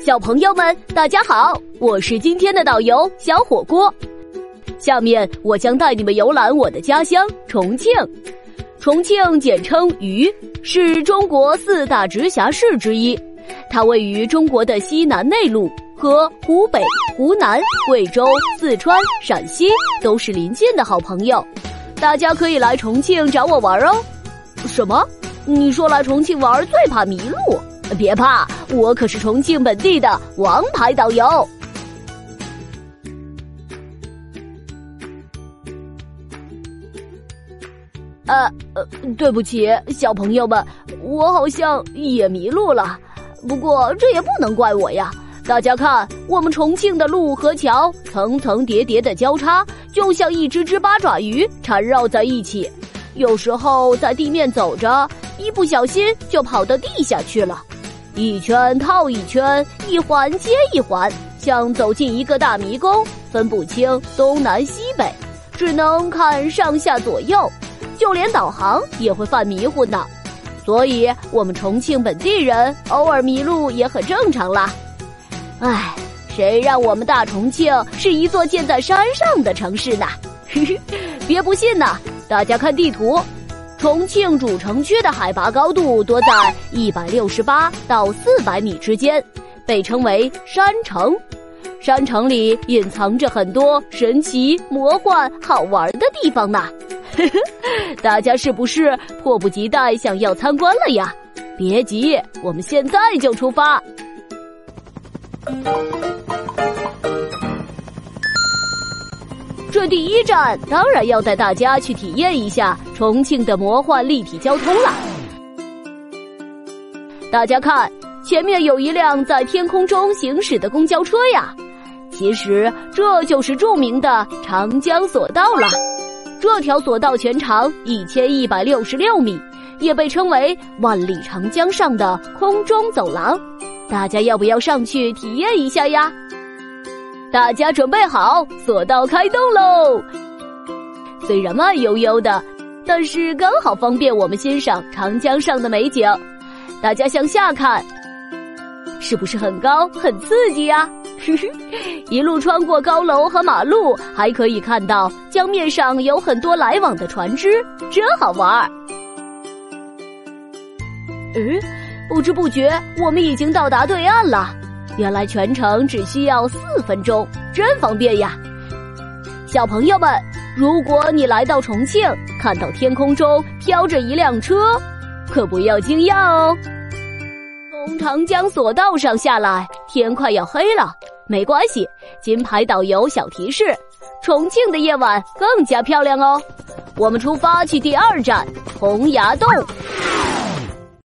小朋友们，大家好，我是今天的导游小火锅。下面我将带你们游览我的家乡重庆。重庆简称渝，是中国四大直辖市之一。它位于中国的西南内陆，和湖北、湖南、贵州、四川、陕西都是邻近的好朋友。大家可以来重庆找我玩哦。什么？你说来重庆玩最怕迷路？别怕，我可是重庆本地的王牌导游。呃呃，对不起，小朋友们，我好像也迷路了。不过这也不能怪我呀。大家看，我们重庆的路和桥层层叠叠的交叉，就像一只只八爪鱼缠绕在一起。有时候在地面走着，一不小心就跑到地下去了。一圈套一圈，一环接一环，像走进一个大迷宫，分不清东南西北，只能看上下左右，就连导航也会犯迷糊呢。所以，我们重庆本地人偶尔迷路也很正常啦。唉，谁让我们大重庆是一座建在山上的城市呢？别不信呐，大家看地图。重庆主城区的海拔高度多在一百六十八到四百米之间，被称为山城。山城里隐藏着很多神奇、魔幻、好玩的地方呢。大家是不是迫不及待想要参观了呀？别急，我们现在就出发。这第一站当然要带大家去体验一下重庆的魔幻立体交通了。大家看，前面有一辆在天空中行驶的公交车呀，其实这就是著名的长江索道了。这条索道全长一千一百六十六米，也被称为万里长江上的空中走廊。大家要不要上去体验一下呀？大家准备好，索道开动喽！虽然慢悠悠的，但是刚好方便我们欣赏长江上的美景。大家向下看，是不是很高、很刺激呀？一路穿过高楼和马路，还可以看到江面上有很多来往的船只，真好玩儿。嗯，不知不觉我们已经到达对岸了。原来全程只需要四分钟，真方便呀！小朋友们，如果你来到重庆，看到天空中飘着一辆车，可不要惊讶哦。从长江索道上下来，天快要黑了，没关系，金牌导游小提示：重庆的夜晚更加漂亮哦。我们出发去第二站洪崖洞。